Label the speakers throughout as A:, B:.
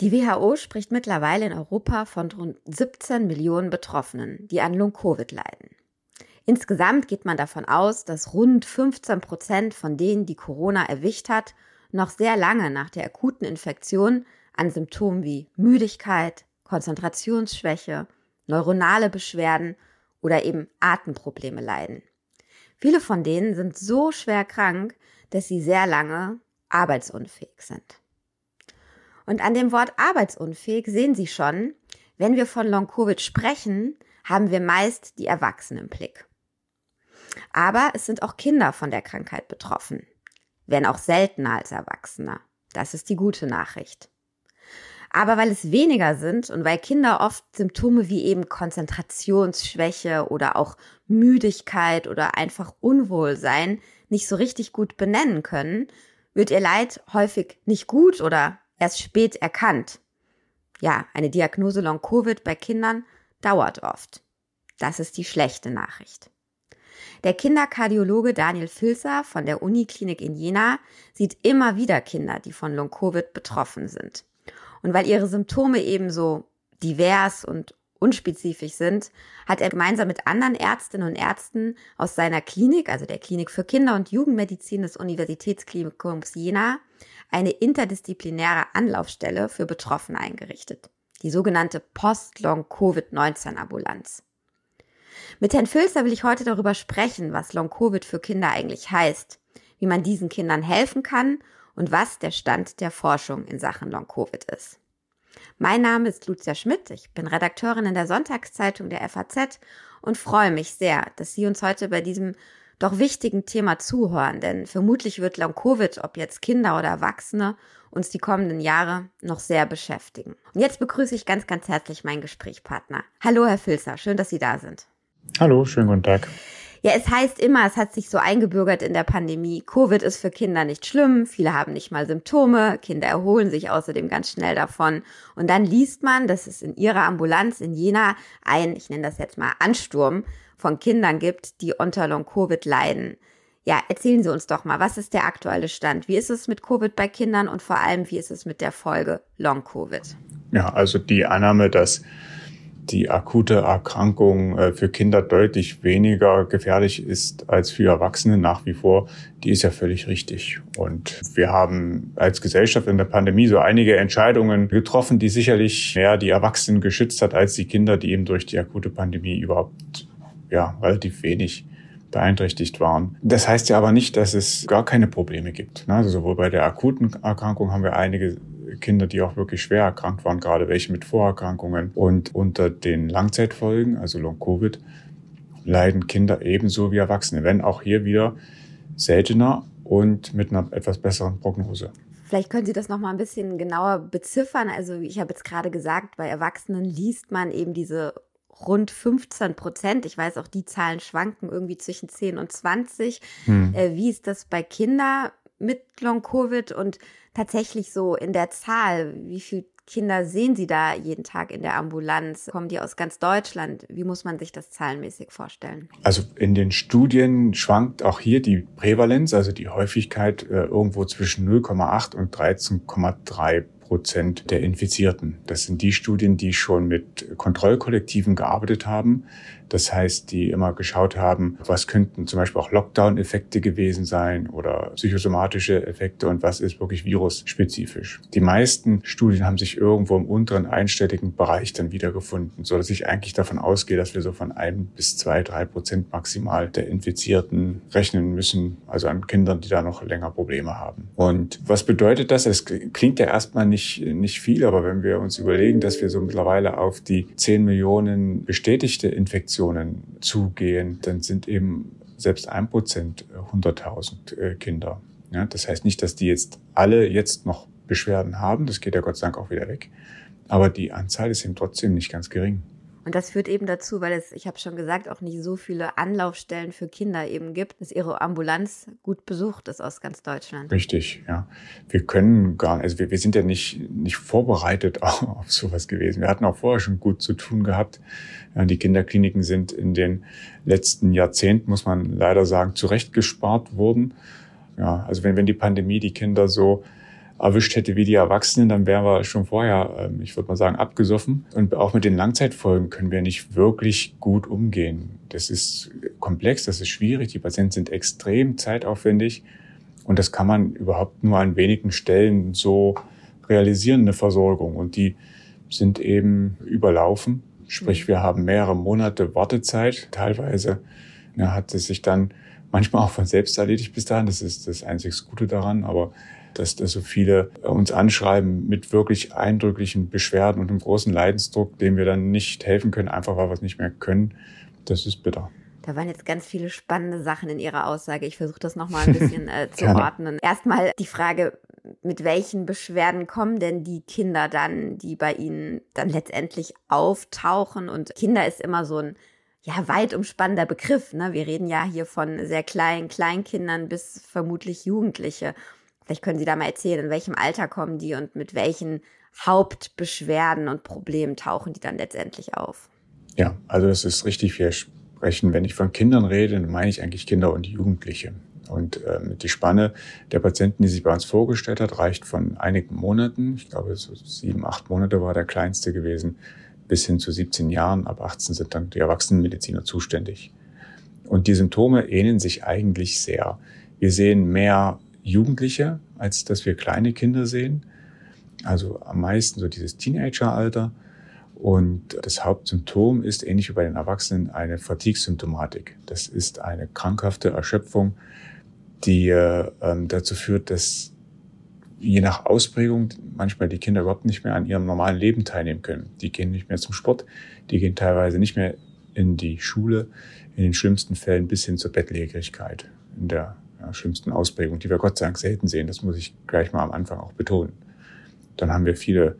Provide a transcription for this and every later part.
A: Die WHO spricht mittlerweile in Europa von rund 17 Millionen Betroffenen, die an Long-Covid leiden. Insgesamt geht man davon aus, dass rund 15 Prozent von denen, die Corona erwischt hat, noch sehr lange nach der akuten Infektion an Symptomen wie Müdigkeit, Konzentrationsschwäche, neuronale Beschwerden oder eben Atemprobleme leiden. Viele von denen sind so schwer krank, dass sie sehr lange arbeitsunfähig sind. Und an dem Wort arbeitsunfähig sehen Sie schon, wenn wir von Long-Covid sprechen, haben wir meist die Erwachsenen im Blick. Aber es sind auch Kinder von der Krankheit betroffen, wenn auch seltener als Erwachsene. Das ist die gute Nachricht. Aber weil es weniger sind und weil Kinder oft Symptome wie eben Konzentrationsschwäche oder auch Müdigkeit oder einfach Unwohlsein nicht so richtig gut benennen können, wird ihr Leid häufig nicht gut oder erst spät erkannt. Ja, eine Diagnose Long-Covid bei Kindern dauert oft. Das ist die schlechte Nachricht. Der Kinderkardiologe Daniel Filzer von der Uniklinik in Jena sieht immer wieder Kinder, die von Long-Covid betroffen sind. Und weil ihre Symptome ebenso divers und unspezifisch sind, hat er gemeinsam mit anderen Ärztinnen und Ärzten aus seiner Klinik, also der Klinik für Kinder- und Jugendmedizin des Universitätsklinikums Jena, eine interdisziplinäre Anlaufstelle für Betroffene eingerichtet, die sogenannte Post-Long-Covid-19-Ambulanz. Mit Herrn Fülster will ich heute darüber sprechen, was Long-Covid für Kinder eigentlich heißt, wie man diesen Kindern helfen kann und was der Stand der Forschung in Sachen Long-Covid ist. Mein Name ist Lucia Schmidt, ich bin Redakteurin in der Sonntagszeitung der FAZ und freue mich sehr, dass Sie uns heute bei diesem doch wichtigen Thema zuhören, denn vermutlich wird Long-Covid, ob jetzt Kinder oder Erwachsene, uns die kommenden Jahre noch sehr beschäftigen. Und jetzt begrüße ich ganz, ganz herzlich meinen Gesprächspartner. Hallo, Herr Filzer, schön, dass Sie da sind.
B: Hallo, schönen guten Tag.
A: Ja, es heißt immer, es hat sich so eingebürgert in der Pandemie, Covid ist für Kinder nicht schlimm, viele haben nicht mal Symptome, Kinder erholen sich außerdem ganz schnell davon. Und dann liest man, dass es in ihrer Ambulanz in Jena ein, ich nenne das jetzt mal Ansturm von Kindern gibt, die unter Long-Covid leiden. Ja, erzählen Sie uns doch mal, was ist der aktuelle Stand? Wie ist es mit Covid bei Kindern und vor allem, wie ist es mit der Folge Long-Covid?
B: Ja, also die Annahme, dass die akute Erkrankung äh, für Kinder deutlich weniger gefährlich ist als für Erwachsene nach wie vor, die ist ja völlig richtig. Und wir haben als Gesellschaft in der Pandemie so einige Entscheidungen getroffen, die sicherlich mehr die Erwachsenen geschützt hat als die Kinder, die eben durch die akute Pandemie überhaupt ja relativ wenig beeinträchtigt waren. Das heißt ja aber nicht, dass es gar keine Probleme gibt. Also sowohl bei der akuten Erkrankung haben wir einige Kinder, die auch wirklich schwer erkrankt waren, gerade welche mit Vorerkrankungen. Und unter den Langzeitfolgen, also Long-Covid, leiden Kinder ebenso wie Erwachsene, wenn auch hier wieder seltener und mit einer etwas besseren Prognose.
A: Vielleicht können Sie das noch mal ein bisschen genauer beziffern. Also ich habe jetzt gerade gesagt, bei Erwachsenen liest man eben diese rund 15 Prozent. Ich weiß auch, die Zahlen schwanken irgendwie zwischen 10 und 20. Hm. Äh, wie ist das bei Kindern mit Long-Covid und tatsächlich so in der Zahl? Wie viele Kinder sehen Sie da jeden Tag in der Ambulanz? Kommen die aus ganz Deutschland? Wie muss man sich das zahlenmäßig vorstellen?
B: Also in den Studien schwankt auch hier die Prävalenz, also die Häufigkeit äh, irgendwo zwischen 0,8 und 13,3 Prozent der Infizierten. Das sind die Studien, die schon mit Kontrollkollektiven gearbeitet haben. Das heißt, die immer geschaut haben, was könnten zum Beispiel auch Lockdown-Effekte gewesen sein oder psychosomatische Effekte und was ist wirklich virusspezifisch. Die meisten Studien haben sich irgendwo im unteren einstelligen Bereich dann wiedergefunden, so dass ich eigentlich davon ausgehe, dass wir so von ein bis zwei, drei Prozent maximal der Infizierten rechnen müssen, also an Kindern, die da noch länger Probleme haben. Und was bedeutet das? Es klingt ja erstmal nicht, nicht viel, aber wenn wir uns überlegen, dass wir so mittlerweile auf die 10 Millionen bestätigte Infektionen Infektionen zugehen, dann sind eben selbst ein Prozent 100.000 äh, Kinder. Ja, das heißt nicht, dass die jetzt alle jetzt noch Beschwerden haben. Das geht ja Gott sei Dank auch wieder weg. Aber die Anzahl ist eben trotzdem nicht ganz gering.
A: Und das führt eben dazu, weil es, ich habe schon gesagt, auch nicht so viele Anlaufstellen für Kinder eben gibt, dass ihre Ambulanz gut besucht ist aus ganz Deutschland.
B: Richtig, ja. Wir können gar also wir, wir sind ja nicht, nicht vorbereitet auf sowas gewesen. Wir hatten auch vorher schon gut zu tun gehabt. Die Kinderkliniken sind in den letzten Jahrzehnten, muss man leider sagen, zurechtgespart worden Ja, also wenn, wenn die Pandemie die Kinder so erwischt hätte wie die Erwachsenen, dann wären wir schon vorher, ähm, ich würde mal sagen, abgesoffen. Und auch mit den Langzeitfolgen können wir nicht wirklich gut umgehen. Das ist komplex, das ist schwierig. Die Patienten sind extrem zeitaufwendig. Und das kann man überhaupt nur an wenigen Stellen so realisieren, eine Versorgung. Und die sind eben überlaufen. Sprich, wir haben mehrere Monate Wartezeit. Teilweise ja, hat es sich dann manchmal auch von selbst erledigt bis dahin. Das ist das einzig Gute daran. Aber dass da so viele uns anschreiben mit wirklich eindrücklichen Beschwerden und einem großen Leidensdruck, dem wir dann nicht helfen können, einfach weil wir es nicht mehr können, das ist bitter.
A: Da waren jetzt ganz viele spannende Sachen in Ihrer Aussage. Ich versuche das nochmal ein bisschen äh, zu ordnen. Erstmal die Frage, mit welchen Beschwerden kommen denn die Kinder dann, die bei Ihnen dann letztendlich auftauchen? Und Kinder ist immer so ein ja, weit umspannender Begriff. Ne? Wir reden ja hier von sehr kleinen Kleinkindern bis vermutlich Jugendliche. Vielleicht können Sie da mal erzählen, in welchem Alter kommen die und mit welchen Hauptbeschwerden und Problemen tauchen die dann letztendlich auf?
B: Ja, also das ist richtig. Wir sprechen, wenn ich von Kindern rede, dann meine ich eigentlich Kinder und Jugendliche. Und ähm, die Spanne der Patienten, die sich bei uns vorgestellt hat, reicht von einigen Monaten, ich glaube so sieben, acht Monate war der kleinste gewesen, bis hin zu 17 Jahren. Ab 18 sind dann die Erwachsenenmediziner zuständig. Und die Symptome ähneln sich eigentlich sehr. Wir sehen mehr Jugendliche, als dass wir kleine Kinder sehen. Also am meisten so dieses Teenageralter. Und das Hauptsymptom ist ähnlich wie bei den Erwachsenen eine Fatigue-Symptomatik. Das ist eine krankhafte Erschöpfung, die äh, dazu führt, dass je nach Ausprägung manchmal die Kinder überhaupt nicht mehr an ihrem normalen Leben teilnehmen können. Die gehen nicht mehr zum Sport, die gehen teilweise nicht mehr in die Schule, in den schlimmsten Fällen bis hin zur Bettlägerigkeit in der ja, schlimmsten Ausprägung, die wir Gott sei Dank selten sehen. Das muss ich gleich mal am Anfang auch betonen. Dann haben wir viele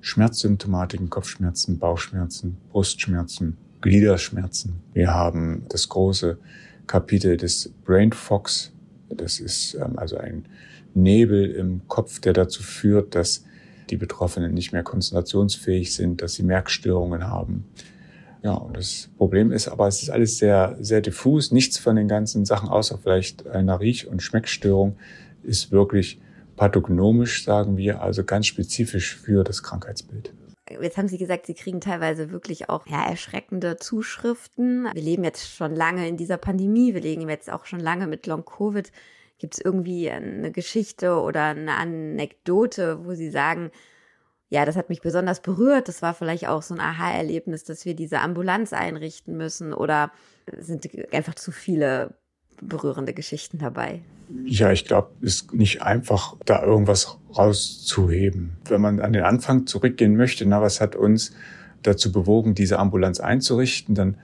B: Schmerzsymptomatiken, Kopfschmerzen, Bauchschmerzen, Brustschmerzen, Gliederschmerzen. Wir haben das große Kapitel des Brain Fox. Das ist ähm, also ein Nebel im Kopf, der dazu führt, dass die Betroffenen nicht mehr konzentrationsfähig sind, dass sie Merkstörungen haben, ja, und das Problem ist aber, es ist alles sehr, sehr diffus. Nichts von den ganzen Sachen, außer vielleicht einer Riech- und Schmeckstörung, ist wirklich pathognomisch, sagen wir, also ganz spezifisch für das Krankheitsbild.
A: Jetzt haben Sie gesagt, Sie kriegen teilweise wirklich auch ja, erschreckende Zuschriften. Wir leben jetzt schon lange in dieser Pandemie. Wir leben jetzt auch schon lange mit Long-Covid. Gibt es irgendwie eine Geschichte oder eine Anekdote, wo Sie sagen, ja, das hat mich besonders berührt. Das war vielleicht auch so ein Aha-Erlebnis, dass wir diese Ambulanz einrichten müssen oder sind einfach zu viele berührende Geschichten dabei?
B: Ja, ich glaube, es ist nicht einfach, da irgendwas rauszuheben. Wenn man an den Anfang zurückgehen möchte, na, was hat uns dazu bewogen, diese Ambulanz einzurichten, dann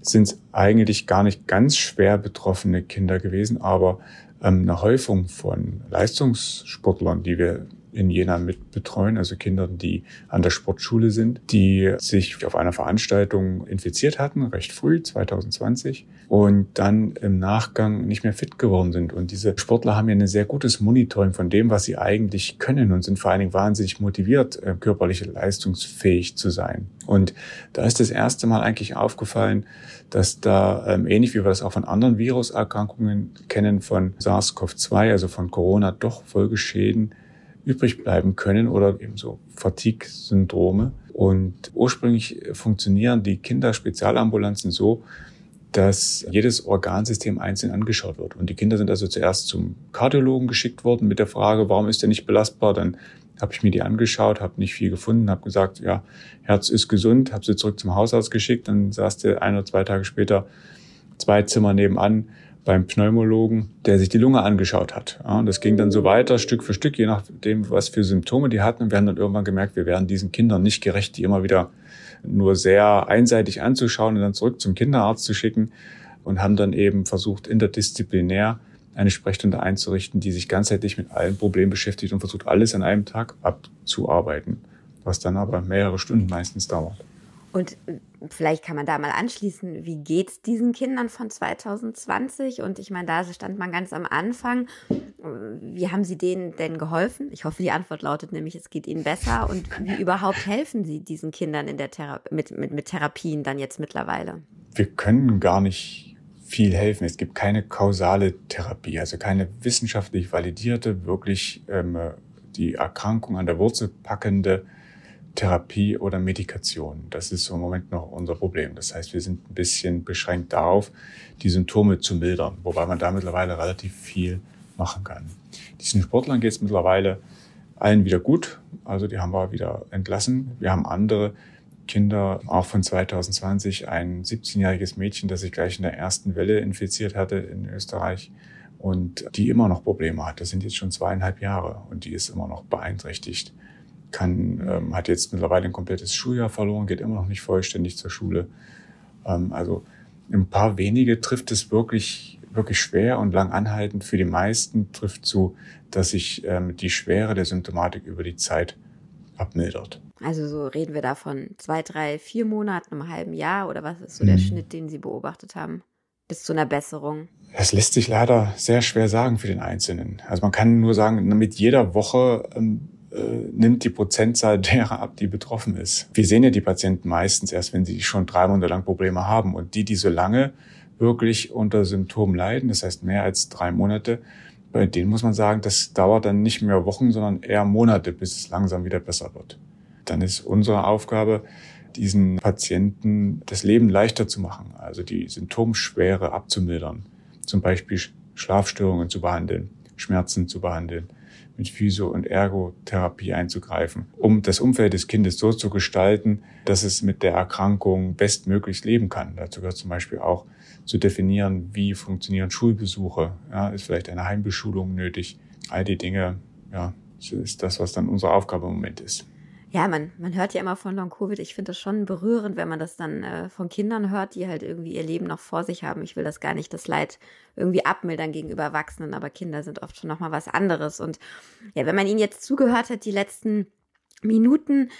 B: sind es eigentlich gar nicht ganz schwer betroffene Kinder gewesen, aber ähm, eine Häufung von Leistungssportlern, die wir in Jena mit betreuen, also Kindern, die an der Sportschule sind, die sich auf einer Veranstaltung infiziert hatten, recht früh, 2020, und dann im Nachgang nicht mehr fit geworden sind. Und diese Sportler haben ja ein sehr gutes Monitoring von dem, was sie eigentlich können und sind vor allen Dingen wahnsinnig motiviert, äh, körperlich leistungsfähig zu sein. Und da ist das erste Mal eigentlich aufgefallen, dass da, ähm, ähnlich wie wir das auch von anderen Viruserkrankungen kennen, von SARS-CoV-2, also von Corona, doch Folgeschäden übrig bleiben können oder eben so Fatigue-Syndrome. Und ursprünglich funktionieren die Kinderspezialambulanzen so, dass jedes Organsystem einzeln angeschaut wird. Und die Kinder sind also zuerst zum Kardiologen geschickt worden mit der Frage, warum ist der nicht belastbar? Dann habe ich mir die angeschaut, habe nicht viel gefunden, habe gesagt, ja, Herz ist gesund, habe sie zurück zum Hausarzt geschickt. Dann saß der ein oder zwei Tage später zwei Zimmer nebenan beim Pneumologen, der sich die Lunge angeschaut hat. Und das ging dann so weiter, Stück für Stück, je nachdem, was für Symptome die hatten. Und wir haben dann irgendwann gemerkt, wir werden diesen Kindern nicht gerecht, die immer wieder nur sehr einseitig anzuschauen und dann zurück zum Kinderarzt zu schicken und haben dann eben versucht, interdisziplinär eine Sprechstunde einzurichten, die sich ganzheitlich mit allen Problemen beschäftigt und versucht, alles an einem Tag abzuarbeiten, was dann aber mehrere Stunden meistens dauert.
A: Und äh, vielleicht kann man da mal anschließen, wie geht's diesen Kindern von 2020? Und ich meine, da stand man ganz am Anfang. Wie haben Sie denen denn geholfen? Ich hoffe, die Antwort lautet nämlich, es geht ihnen besser. Und wie überhaupt helfen Sie diesen Kindern in der Thera mit, mit, mit Therapien dann jetzt mittlerweile?
B: Wir können gar nicht viel helfen. Es gibt keine kausale Therapie, also keine wissenschaftlich validierte, wirklich ähm, die Erkrankung an der Wurzel packende Therapie oder Medikation. Das ist im Moment noch unser Problem. Das heißt, wir sind ein bisschen beschränkt darauf, die Symptome zu mildern, wobei man da mittlerweile relativ viel machen kann. Diesen Sportlern geht es mittlerweile allen wieder gut. Also die haben wir wieder entlassen. Wir haben andere Kinder, auch von 2020, ein 17-jähriges Mädchen, das sich gleich in der ersten Welle infiziert hatte in Österreich und die immer noch Probleme hat. Das sind jetzt schon zweieinhalb Jahre und die ist immer noch beeinträchtigt. Kann, ähm, hat jetzt mittlerweile ein komplettes Schuljahr verloren, geht immer noch nicht vollständig zur Schule. Ähm, also ein paar wenige trifft es wirklich, wirklich schwer und lang anhaltend. Für die meisten trifft zu, dass sich ähm, die Schwere der Symptomatik über die Zeit abmildert.
A: Also so reden wir da von zwei, drei, vier Monaten, einem halben Jahr oder was ist so der mhm. Schnitt, den Sie beobachtet haben? Bis zu einer Besserung?
B: Das lässt sich leider sehr schwer sagen für den Einzelnen. Also man kann nur sagen, mit jeder Woche ähm, äh, nimmt die Prozentzahl derer ab, die betroffen ist. Wir sehen ja die Patienten meistens erst, wenn sie schon drei Monate lang Probleme haben. Und die, die so lange wirklich unter Symptomen leiden, das heißt mehr als drei Monate, bei denen muss man sagen, das dauert dann nicht mehr Wochen, sondern eher Monate, bis es langsam wieder besser wird. Dann ist unsere Aufgabe, diesen Patienten das Leben leichter zu machen, also die Symptomschwere abzumildern, zum Beispiel Schlafstörungen zu behandeln, Schmerzen zu behandeln, mit Physio- und Ergotherapie einzugreifen, um das Umfeld des Kindes so zu gestalten, dass es mit der Erkrankung bestmöglichst leben kann. Dazu gehört zum Beispiel auch zu definieren, wie funktionieren Schulbesuche, ja, ist vielleicht eine Heimbeschulung nötig. All die Dinge, ja, ist das, was dann unsere Aufgabe im Moment ist.
A: Ja, man, man hört ja immer von Long-Covid. Ich finde das schon berührend, wenn man das dann äh, von Kindern hört, die halt irgendwie ihr Leben noch vor sich haben. Ich will das gar nicht, das Leid irgendwie abmildern gegenüber Erwachsenen, aber Kinder sind oft schon nochmal was anderes. Und ja, wenn man ihnen jetzt zugehört hat, die letzten Minuten,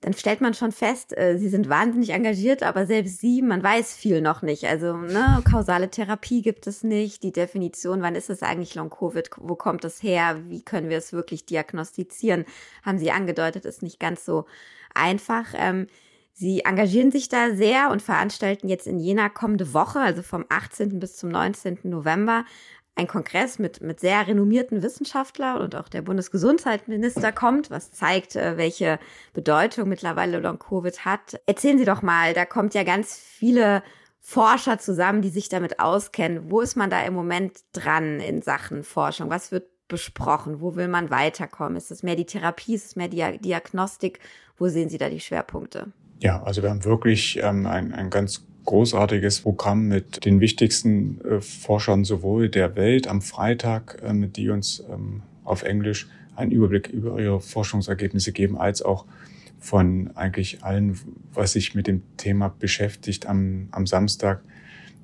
A: dann stellt man schon fest, äh, sie sind wahnsinnig engagiert, aber selbst sie, man weiß viel noch nicht. Also ne, kausale Therapie gibt es nicht, die Definition, wann ist es eigentlich Long-Covid, wo kommt es her, wie können wir es wirklich diagnostizieren, haben sie angedeutet, ist nicht ganz so einfach. Ähm, Sie engagieren sich da sehr und veranstalten jetzt in Jena kommende Woche, also vom 18. bis zum 19. November, ein Kongress mit, mit sehr renommierten Wissenschaftlern und auch der Bundesgesundheitsminister kommt, was zeigt, äh, welche Bedeutung mittlerweile Long-Covid hat. Erzählen Sie doch mal, da kommt ja ganz viele Forscher zusammen, die sich damit auskennen. Wo ist man da im Moment dran in Sachen Forschung? Was wird besprochen? Wo will man weiterkommen? Ist es mehr die Therapie? Ist es mehr die Diagnostik? Wo sehen Sie da die Schwerpunkte?
B: Ja, also wir haben wirklich ähm, ein, ein ganz großartiges Programm mit den wichtigsten äh, Forschern sowohl der Welt am Freitag, äh, die uns ähm, auf Englisch einen Überblick über ihre Forschungsergebnisse geben, als auch von eigentlich allen, was sich mit dem Thema beschäftigt am, am Samstag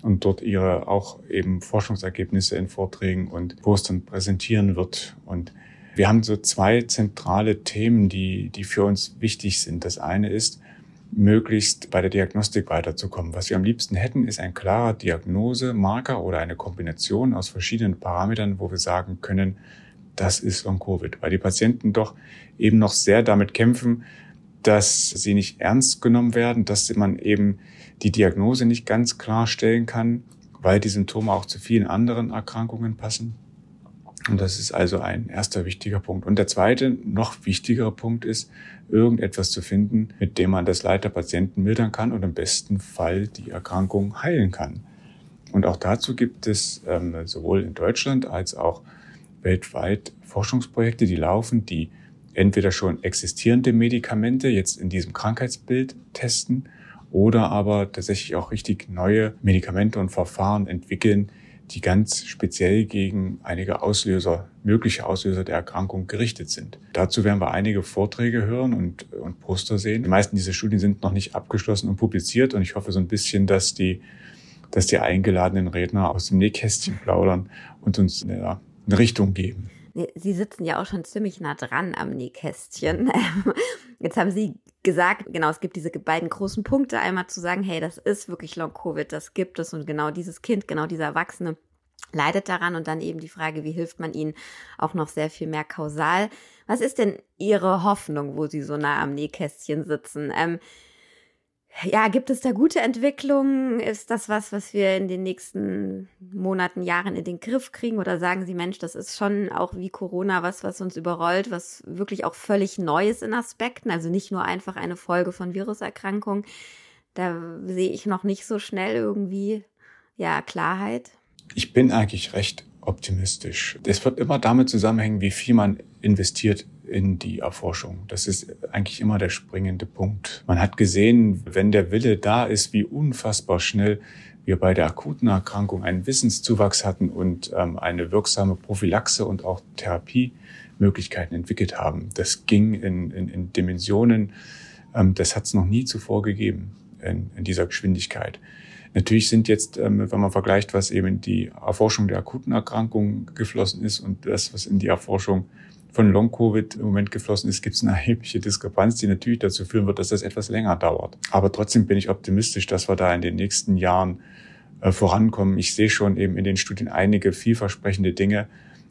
B: und dort ihre auch eben Forschungsergebnisse in Vorträgen und Postern präsentieren wird. Und wir haben so zwei zentrale Themen, die, die für uns wichtig sind. Das eine ist, möglichst bei der Diagnostik weiterzukommen. Was wir am liebsten hätten, ist ein klarer Diagnosemarker oder eine Kombination aus verschiedenen Parametern, wo wir sagen können, das ist Long-Covid. Weil die Patienten doch eben noch sehr damit kämpfen, dass sie nicht ernst genommen werden, dass man eben die Diagnose nicht ganz klar stellen kann, weil die Symptome auch zu vielen anderen Erkrankungen passen. Und das ist also ein erster wichtiger Punkt. Und der zweite, noch wichtigere Punkt ist, irgendetwas zu finden, mit dem man das Leid der Patienten mildern kann und im besten Fall die Erkrankung heilen kann. Und auch dazu gibt es ähm, sowohl in Deutschland als auch weltweit Forschungsprojekte, die laufen, die entweder schon existierende Medikamente jetzt in diesem Krankheitsbild testen oder aber tatsächlich auch richtig neue Medikamente und Verfahren entwickeln, die ganz speziell gegen einige Auslöser, mögliche Auslöser der Erkrankung gerichtet sind. Dazu werden wir einige Vorträge hören und, und Poster sehen. Die meisten dieser Studien sind noch nicht abgeschlossen und publiziert und ich hoffe so ein bisschen, dass die, dass die eingeladenen Redner aus dem Nähkästchen plaudern und uns eine, eine Richtung geben.
A: Sie sitzen ja auch schon ziemlich nah dran am Nähkästchen. Jetzt haben Sie gesagt, genau, es gibt diese beiden großen Punkte. Einmal zu sagen, hey, das ist wirklich Long-Covid, das gibt es und genau dieses Kind, genau dieser Erwachsene leidet daran und dann eben die Frage, wie hilft man ihnen auch noch sehr viel mehr kausal. Was ist denn Ihre Hoffnung, wo Sie so nah am Nähkästchen sitzen? Ähm, Ja, gibt es da gute Entwicklungen? Ist das was, was wir in den nächsten Monaten, Jahren in den Griff kriegen? Oder sagen Sie, Mensch, das ist schon auch wie Corona was, was uns überrollt, was wirklich auch völlig Neues in Aspekten, also nicht nur einfach eine Folge von Viruserkrankungen. Da sehe ich noch nicht so schnell irgendwie, ja, Klarheit.
B: Ich bin eigentlich recht optimistisch. Es wird immer damit zusammenhängen, wie viel man investiert in die Erforschung. Das ist eigentlich immer der springende Punkt. Man hat gesehen, wenn der Wille da ist, wie unfassbar schnell wir bei der akuten Erkrankung einen Wissenszuwachs hatten und ähm, eine wirksame Prophylaxe und auch Therapiemöglichkeiten entwickelt haben. Das ging in, in, in Dimensionen, ähm, das hat es noch nie zuvor gegeben in, in dieser Geschwindigkeit. Natürlich sind jetzt, ähm, wenn man vergleicht, was eben in die Erforschung der akuten Erkrankung geflossen ist und das, was in die Erforschung von Long-Covid im Moment geflossen ist, gibt es eine erhebliche Diskrepanz, die natürlich dazu führen wird, dass das etwas länger dauert. Aber trotzdem bin ich optimistisch, dass wir da in den nächsten Jahren äh, vorankommen. Ich sehe schon eben in den Studien einige vielversprechende Dinge.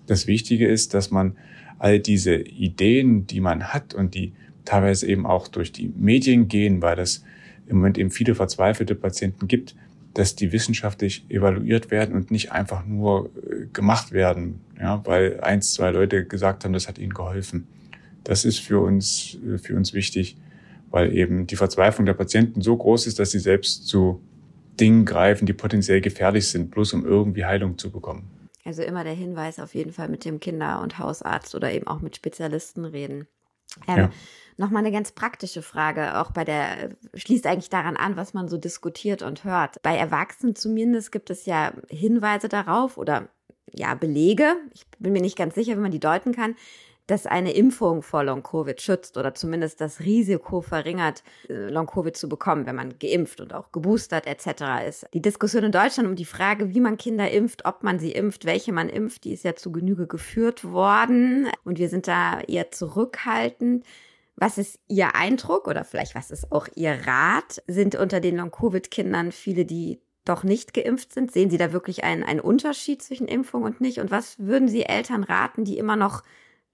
B: Das Wichtige ist, dass man all diese Ideen, die man hat und die teilweise eben auch durch die Medien gehen, weil das im Moment eben viele verzweifelte Patienten gibt, dass die wissenschaftlich evaluiert werden und nicht einfach nur äh, gemacht werden, ja, weil eins, zwei Leute gesagt haben, das hat ihnen geholfen. Das ist für uns, äh, für uns wichtig, weil eben die Verzweiflung der Patienten so groß ist, dass sie selbst zu Dingen greifen, die potenziell gefährlich sind, bloß um irgendwie Heilung zu bekommen.
A: Also immer der Hinweis auf jeden Fall mit dem Kinder- und Hausarzt oder eben auch mit Spezialisten reden. Ähm, ja. Nochmal eine ganz praktische Frage, auch bei der, schließt eigentlich daran an, was man so diskutiert und hört. Bei Erwachsenen zumindest gibt es ja Hinweise darauf oder ja, Belege, ich bin mir nicht ganz sicher, wie man die deuten kann, dass eine Impfung vor Long-Covid schützt oder zumindest das Risiko verringert, äh, Long-Covid zu bekommen, wenn man geimpft und auch geboostert etc. ist. Die Diskussion in Deutschland um die Frage, wie man Kinder impft, ob man sie impft, welche man impft, die ist ja zu Genüge geführt worden und wir sind da eher zurückhaltend. Was ist Ihr Eindruck oder vielleicht was ist auch Ihr Rat? Sind unter den Long-Covid-Kindern viele, die doch nicht geimpft sind? Sehen Sie da wirklich einen, einen Unterschied zwischen Impfung und nicht? Und was würden Sie Eltern raten, die immer noch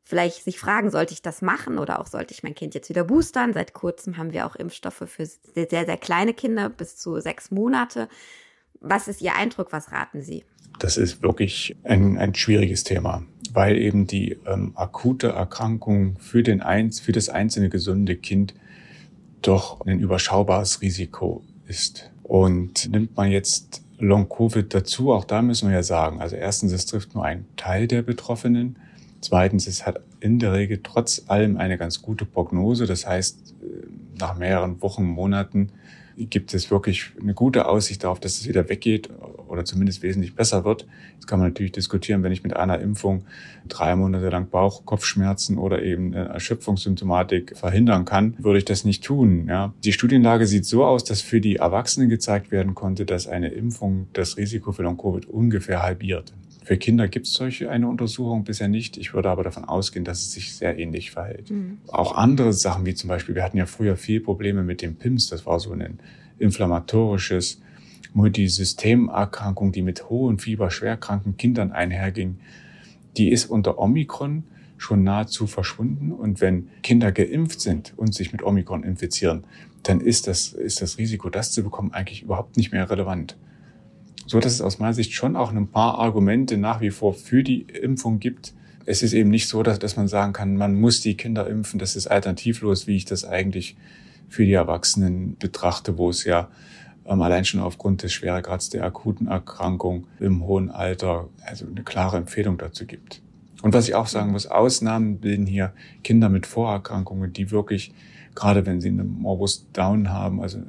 A: vielleicht sich fragen, sollte ich das machen oder auch sollte ich mein Kind jetzt wieder boostern? Seit kurzem haben wir auch Impfstoffe für sehr, sehr, kleine Kinder bis zu sechs Monate. Was ist Ihr Eindruck? Was raten Sie?
B: Das ist wirklich ein, ein schwieriges Thema weil eben die ähm, akute Erkrankung für, den Einz für das einzelne gesunde Kind doch ein überschaubares Risiko ist. Und nimmt man jetzt Long-Covid dazu, auch da müssen wir ja sagen, also erstens, es trifft nur einen Teil der Betroffenen. Zweitens, es hat in der Regel trotz allem eine ganz gute Prognose. Das heißt, äh, nach mehreren Wochen, Monaten gibt es wirklich eine gute Aussicht darauf, dass es wieder weggeht oder zumindest wesentlich besser wird. Jetzt kann man natürlich diskutieren, wenn ich mit einer Impfung drei Monate lang Bauch, Kopfschmerzen oder eben eine Erschöpfungssymptomatik verhindern kann, würde ich das nicht tun. Ja. Die Studienlage sieht so aus, dass für die Erwachsenen gezeigt werden konnte, dass eine Impfung das Risiko für Long-Covid ungefähr halbiert. Für Kinder gibt es solche eine Untersuchung bisher nicht. Ich würde aber davon ausgehen, dass es sich sehr ähnlich verhält. Mhm. Auch andere Sachen, wie zum Beispiel, wir hatten ja früher viel Probleme mit dem PIMS. Das war so ein inflammatorisches Multisystemerkrankung, die mit hohen Fieber schwerkranken Kindern einherging. Die ist unter Omikron schon nahezu verschwunden. Und wenn Kinder geimpft sind und sich mit Omikron infizieren, dann ist das, ist das Risiko, das zu bekommen, eigentlich überhaupt nicht mehr relevant so dass es aus meiner Sicht schon auch ein paar Argumente nach wie vor für die Impfung gibt. Es ist eben nicht so, dass, dass man sagen kann, man muss die Kinder impfen. Das ist alternativlos, wie ich das eigentlich für die Erwachsenen betrachte, wo es ja ähm, allein schon aufgrund des Schweregrads der akuten Erkrankung im hohen Alter also eine klare Empfehlung dazu gibt. Und was ich auch sagen muss, Ausnahmen bilden hier Kinder mit Vorerkrankungen, die wirklich, gerade wenn sie eine Morbus Down haben, also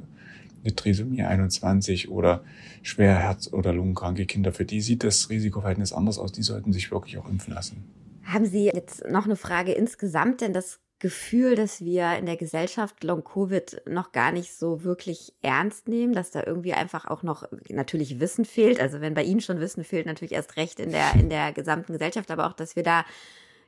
B: eine Trisomie 21 oder schwer Herz- oder Lungenkranke Kinder, für die sieht das Risikoverhältnis anders aus. Die sollten sich wirklich auch impfen lassen.
A: Haben Sie jetzt noch eine Frage insgesamt, denn das Gefühl, dass wir in der Gesellschaft Long-Covid noch gar nicht so wirklich ernst nehmen, dass da irgendwie einfach auch noch natürlich Wissen fehlt. Also wenn bei Ihnen schon Wissen fehlt, natürlich erst recht in der, in der gesamten Gesellschaft, aber auch, dass wir da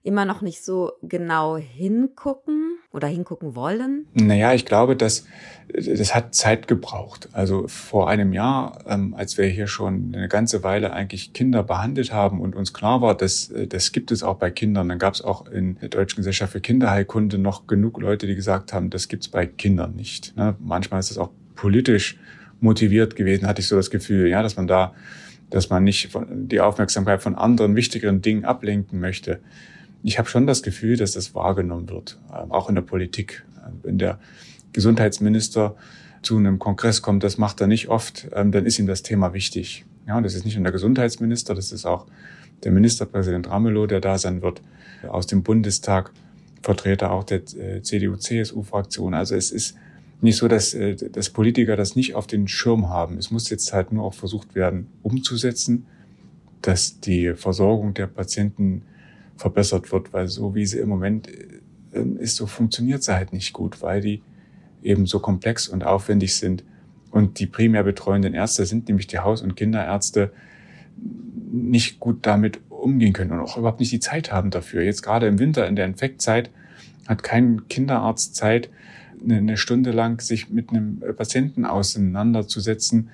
A: immer noch nicht so genau hingucken oder hingucken wollen?
B: Naja, ich glaube, dass das hat Zeit gebraucht. Also vor einem Jahr, ähm, als wir hier schon eine ganze Weile eigentlich Kinder behandelt haben und uns klar war, dass äh, das gibt es auch bei Kindern, dann gab es auch in der Deutschen Gesellschaft für Kinderheilkunde noch genug Leute, die gesagt haben, das gibt es bei Kindern nicht. Ne? Manchmal ist es auch politisch motiviert gewesen, hatte ich so das Gefühl, ja, dass man da, dass man nicht die Aufmerksamkeit von anderen wichtigeren Dingen ablenken möchte. Ich habe schon das Gefühl, dass das wahrgenommen wird, ähm, auch in der Politik. Wenn der Gesundheitsminister zu einem Kongress kommt, das macht er nicht oft, ähm, dann ist ihm das Thema wichtig. Ja, und das ist nicht nur der Gesundheitsminister, das ist auch der Ministerpräsident Ramelow, der da sein wird, aus dem Bundestag, Vertreter auch der äh, CDU-CSU-Fraktion. Also es ist nicht so, dass, äh, dass Politiker das nicht auf den Schirm haben. Es muss jetzt halt nur auch versucht werden, umzusetzen, dass die Versorgung der Patienten verbessert wird, weil so wie sie im Moment äh, ist, so funktioniert sie halt nicht gut, weil die eben so komplex und aufwendig sind. Und die primär betreuenden Ärzte sind nämlich die Haus- und Kinderärzte nicht gut damit umgehen können und auch überhaupt nicht die Zeit haben dafür. Jetzt gerade im Winter in der Infektzeit hat kein Kinderarzt Zeit, eine Stunde lang sich mit einem Patienten auseinanderzusetzen,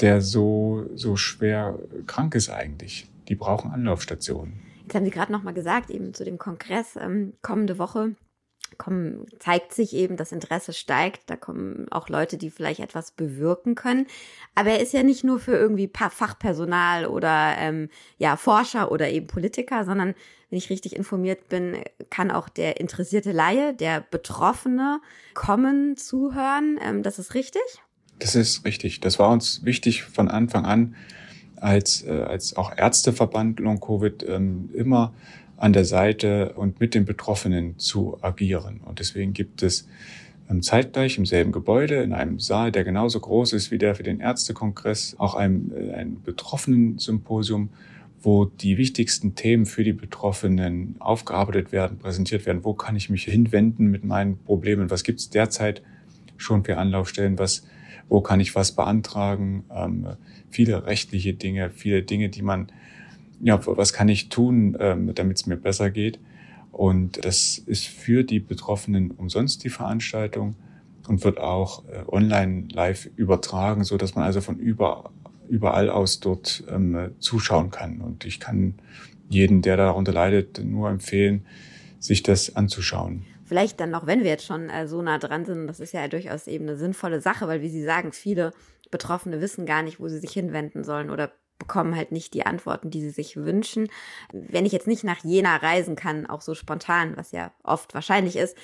B: der so, so schwer krank ist eigentlich. Die brauchen Anlaufstationen.
A: Jetzt haben Sie gerade noch mal gesagt, eben zu dem Kongress ähm, kommende Woche kommen, zeigt sich eben, das Interesse steigt. Da kommen auch Leute, die vielleicht etwas bewirken können. Aber er ist ja nicht nur für irgendwie Fachpersonal oder ähm, ja Forscher oder eben Politiker, sondern wenn ich richtig informiert bin, kann auch der interessierte Laie, der Betroffene kommen, zuhören. Ähm, das ist richtig?
B: Das ist richtig. Das war uns wichtig von Anfang an als, äh, als auch Ärzteverband Long Covid ähm, immer an der Seite und mit den Betroffenen zu agieren. Und deswegen gibt es ähm, zeitgleich im selben Gebäude, in einem Saal, der genauso groß ist wie der für den Ärztekongress, auch ein, äh, ein Betroffenen-Symposium, wo die wichtigsten Themen für die Betroffenen aufgearbeitet werden, präsentiert werden. Wo kann ich mich hinwenden mit meinen Problemen? Was gibt es derzeit schon für Anlaufstellen? Was, wo kann ich was beantragen? Ähm, viele rechtliche Dinge, viele Dinge, die man ja, was kann ich tun, ähm, damit es mir besser geht? Und das ist für die Betroffenen umsonst die Veranstaltung und wird auch äh, online live übertragen, so dass man also von über, überall aus dort ähm, zuschauen kann. Und ich kann jeden, der darunter leidet, nur empfehlen, sich das anzuschauen.
A: Vielleicht dann noch, wenn wir jetzt schon äh, so nah dran sind, das ist ja durchaus eben eine sinnvolle Sache, weil wie Sie sagen, viele Betroffene wissen gar nicht, wo sie sich hinwenden sollen oder bekommen halt nicht die Antworten, die sie sich wünschen. Wenn ich jetzt nicht nach Jena reisen kann, auch so spontan, was ja oft wahrscheinlich ist,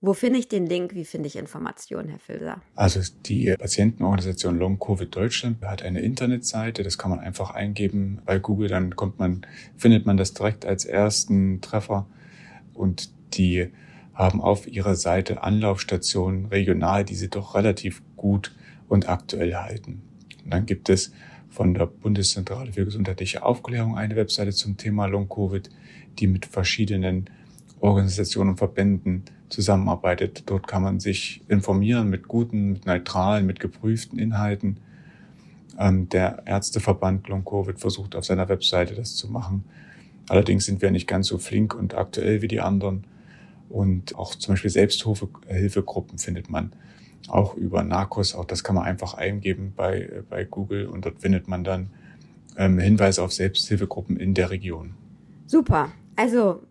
A: wo finde ich den Link? Wie finde ich Informationen, Herr Filser?
B: Also die Patientenorganisation Long Covid Deutschland hat eine Internetseite, das kann man einfach eingeben bei Google, dann kommt man, findet man das direkt als ersten Treffer und die haben auf ihrer Seite Anlaufstationen regional, die sie doch relativ gut und aktuell halten. Und dann gibt es von der Bundeszentrale für gesundheitliche Aufklärung eine Webseite zum Thema Long-Covid, die mit verschiedenen Organisationen und Verbänden zusammenarbeitet. Dort kann man sich informieren mit guten, mit neutralen, mit geprüften Inhalten. Ähm, der Ärzteverband Long-Covid versucht auf seiner Webseite das zu machen. Allerdings sind wir nicht ganz so flink und aktuell wie die anderen. Und auch zum Beispiel Selbsthilfegruppen findet man auch über Narcos, auch das kann man einfach eingeben bei, bei Google und dort findet man dann ähm, Hinweise auf Selbsthilfegruppen in der Region.
A: Super. Also,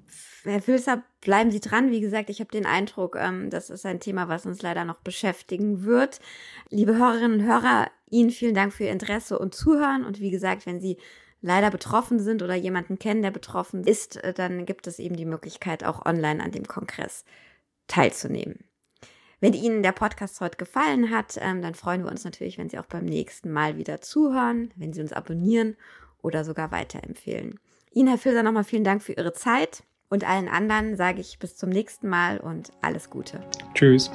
A: Herr Filzer, bleiben Sie dran. Wie gesagt, ich habe den Eindruck, ähm, das ist ein Thema, was uns leider noch beschäftigen wird. Liebe Hörerinnen und Hörer, Ihnen vielen Dank für Ihr Interesse und Zuhören. Und wie gesagt, wenn Sie leider betroffen sind oder jemanden kennen, der betroffen ist, äh, dann gibt es eben die Möglichkeit, auch online an dem Kongress teilzunehmen. Wenn Ihnen der Podcast heute gefallen hat, ähm, dann freuen wir uns natürlich, wenn Sie auch beim nächsten Mal wieder zuhören, wenn Sie uns abonnieren oder sogar weiterempfehlen. Ihnen, Herr Filser, nochmal vielen Dank für Ihre Zeit und allen anderen sage ich bis zum nächsten Mal und alles Gute.
B: Tschüss.